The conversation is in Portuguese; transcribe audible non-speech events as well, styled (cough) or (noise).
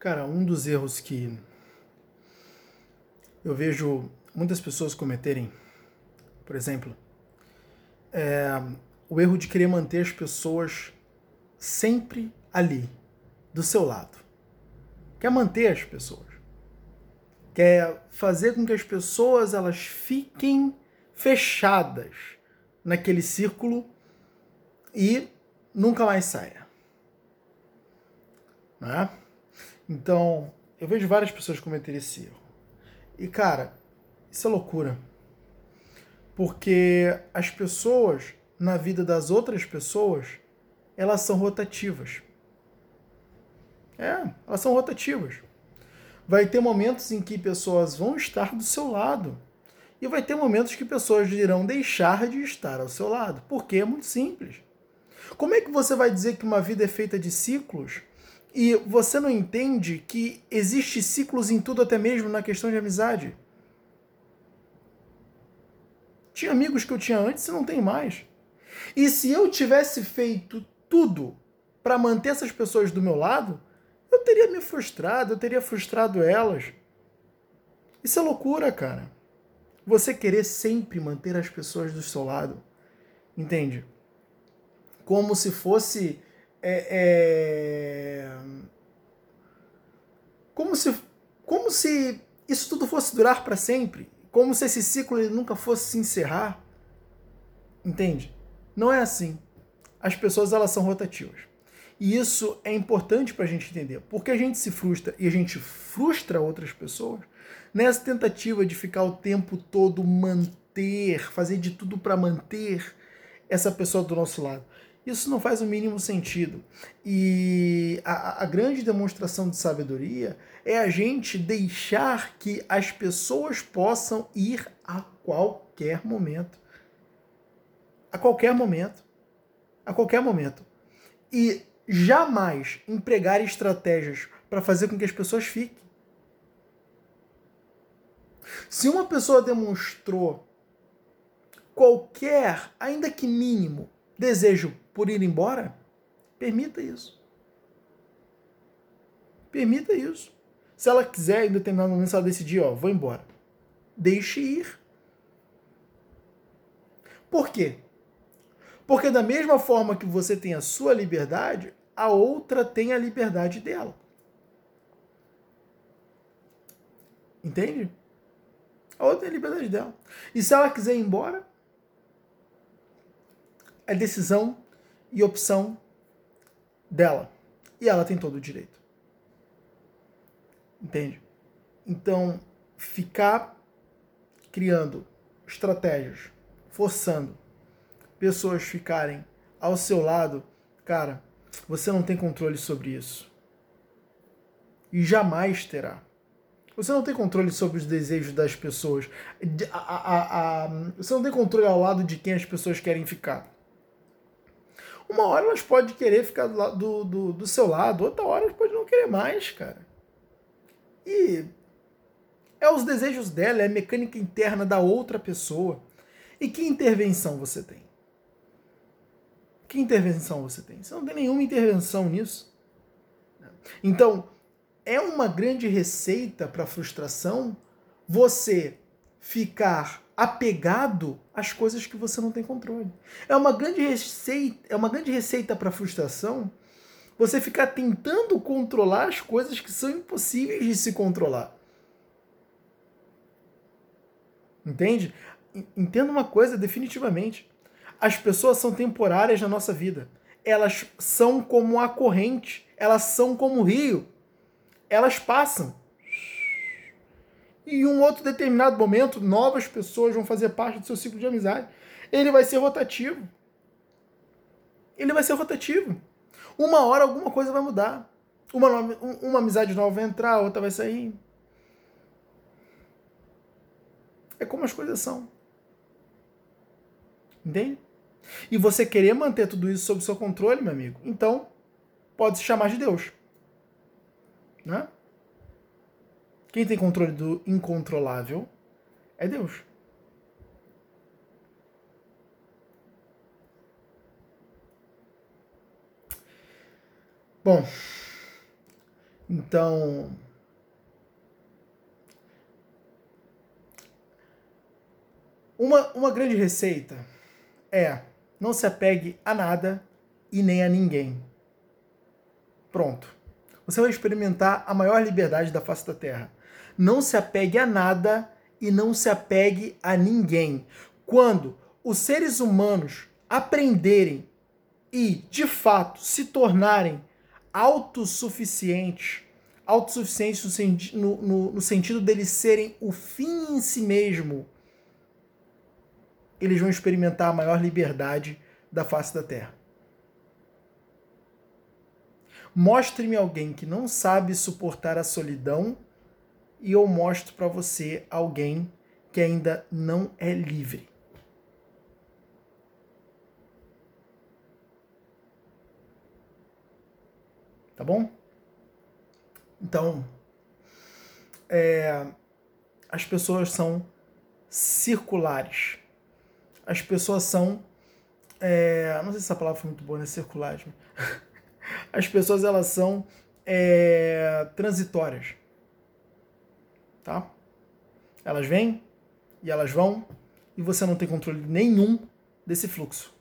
Cara, um dos erros que eu vejo muitas pessoas cometerem, por exemplo, é o erro de querer manter as pessoas sempre ali, do seu lado. Quer manter as pessoas. Quer fazer com que as pessoas elas fiquem fechadas naquele círculo e nunca mais saia. Né? Então, eu vejo várias pessoas cometerem esse erro. E, cara, isso é loucura. Porque as pessoas, na vida das outras pessoas, elas são rotativas. É, elas são rotativas. Vai ter momentos em que pessoas vão estar do seu lado. E vai ter momentos que pessoas irão deixar de estar ao seu lado. Porque é muito simples. Como é que você vai dizer que uma vida é feita de ciclos e você não entende que existe ciclos em tudo, até mesmo na questão de amizade. Tinha amigos que eu tinha antes e não tem mais. E se eu tivesse feito tudo para manter essas pessoas do meu lado, eu teria me frustrado, eu teria frustrado elas. Isso é loucura, cara. Você querer sempre manter as pessoas do seu lado. Entende? Como se fosse é, é... Como, se, como se isso tudo fosse durar para sempre. Como se esse ciclo nunca fosse se encerrar. Entende? Não é assim. As pessoas elas são rotativas. E isso é importante para a gente entender. Porque a gente se frustra e a gente frustra outras pessoas nessa tentativa de ficar o tempo todo manter, fazer de tudo para manter essa pessoa do nosso lado. Isso não faz o mínimo sentido. E a, a, grande demonstração de sabedoria é a gente deixar que as pessoas possam ir a qualquer momento. A qualquer momento. A qualquer momento. E jamais empregar estratégias para fazer com que as pessoas fiquem. Se uma pessoa demonstrou qualquer, ainda que mínimo, desejo por ir embora, permita isso. Permita isso. Se ela quiser, em determinado momento, se ela decidir, ó, vou embora, deixe ir. Por quê? Porque da mesma forma que você tem a sua liberdade, a outra tem a liberdade dela. Entende? A outra tem a liberdade dela. E se ela quiser ir embora, é decisão e opção dela. E ela tem todo o direito. Entende? Então, ficar criando estratégias, forçando pessoas ficarem ao seu lado, cara, você não tem controle sobre isso. E jamais terá. Você não tem controle sobre os desejos das pessoas. A, a, a, você não tem controle ao lado de quem as pessoas querem ficar. Uma hora elas podem querer ficar do, do, do, do seu lado, outra hora elas podem não querer mais, cara. E é os desejos dela, é a mecânica interna da outra pessoa. E que intervenção você tem? Que intervenção você tem? Você não tem nenhuma intervenção nisso. Então, é uma grande receita para frustração você ficar apegado às coisas que você não tem controle. É uma grande receita, é uma grande receita para frustração você ficar tentando controlar as coisas que são impossíveis de se controlar. Entende? Entenda uma coisa definitivamente. As pessoas são temporárias na nossa vida. Elas são como a corrente, elas são como o rio. Elas passam e em um outro determinado momento, novas pessoas vão fazer parte do seu ciclo de amizade. Ele vai ser rotativo. Ele vai ser rotativo. Uma hora alguma coisa vai mudar. Uma, uma amizade nova vai entrar, outra vai sair. É como as coisas são. Entende? E você querer manter tudo isso sob seu controle, meu amigo, então pode se chamar de Deus. Né? Quem tem controle do incontrolável é Deus. Bom, Então, uma, uma grande receita é não se apegue a nada e nem a ninguém. Pronto. Você vai experimentar a maior liberdade da face da Terra. Não se apegue a nada e não se apegue a ninguém. Quando os seres humanos aprenderem e, de fato, se tornarem autossuficientes, autossuficientes no, no, no sentido deles serem o fim em si mesmo, eles vão experimentar a maior liberdade da face da Terra. Mostre-me alguém que não sabe suportar a solidão e eu mostro para você alguém que ainda não é livre. Tá bom? Então, é, as pessoas são circulares. As pessoas são. É, não sei se essa palavra foi muito boa, né? Circulares. (laughs) As pessoas elas são é, transitórias. Tá? Elas vêm e elas vão e você não tem controle nenhum desse fluxo.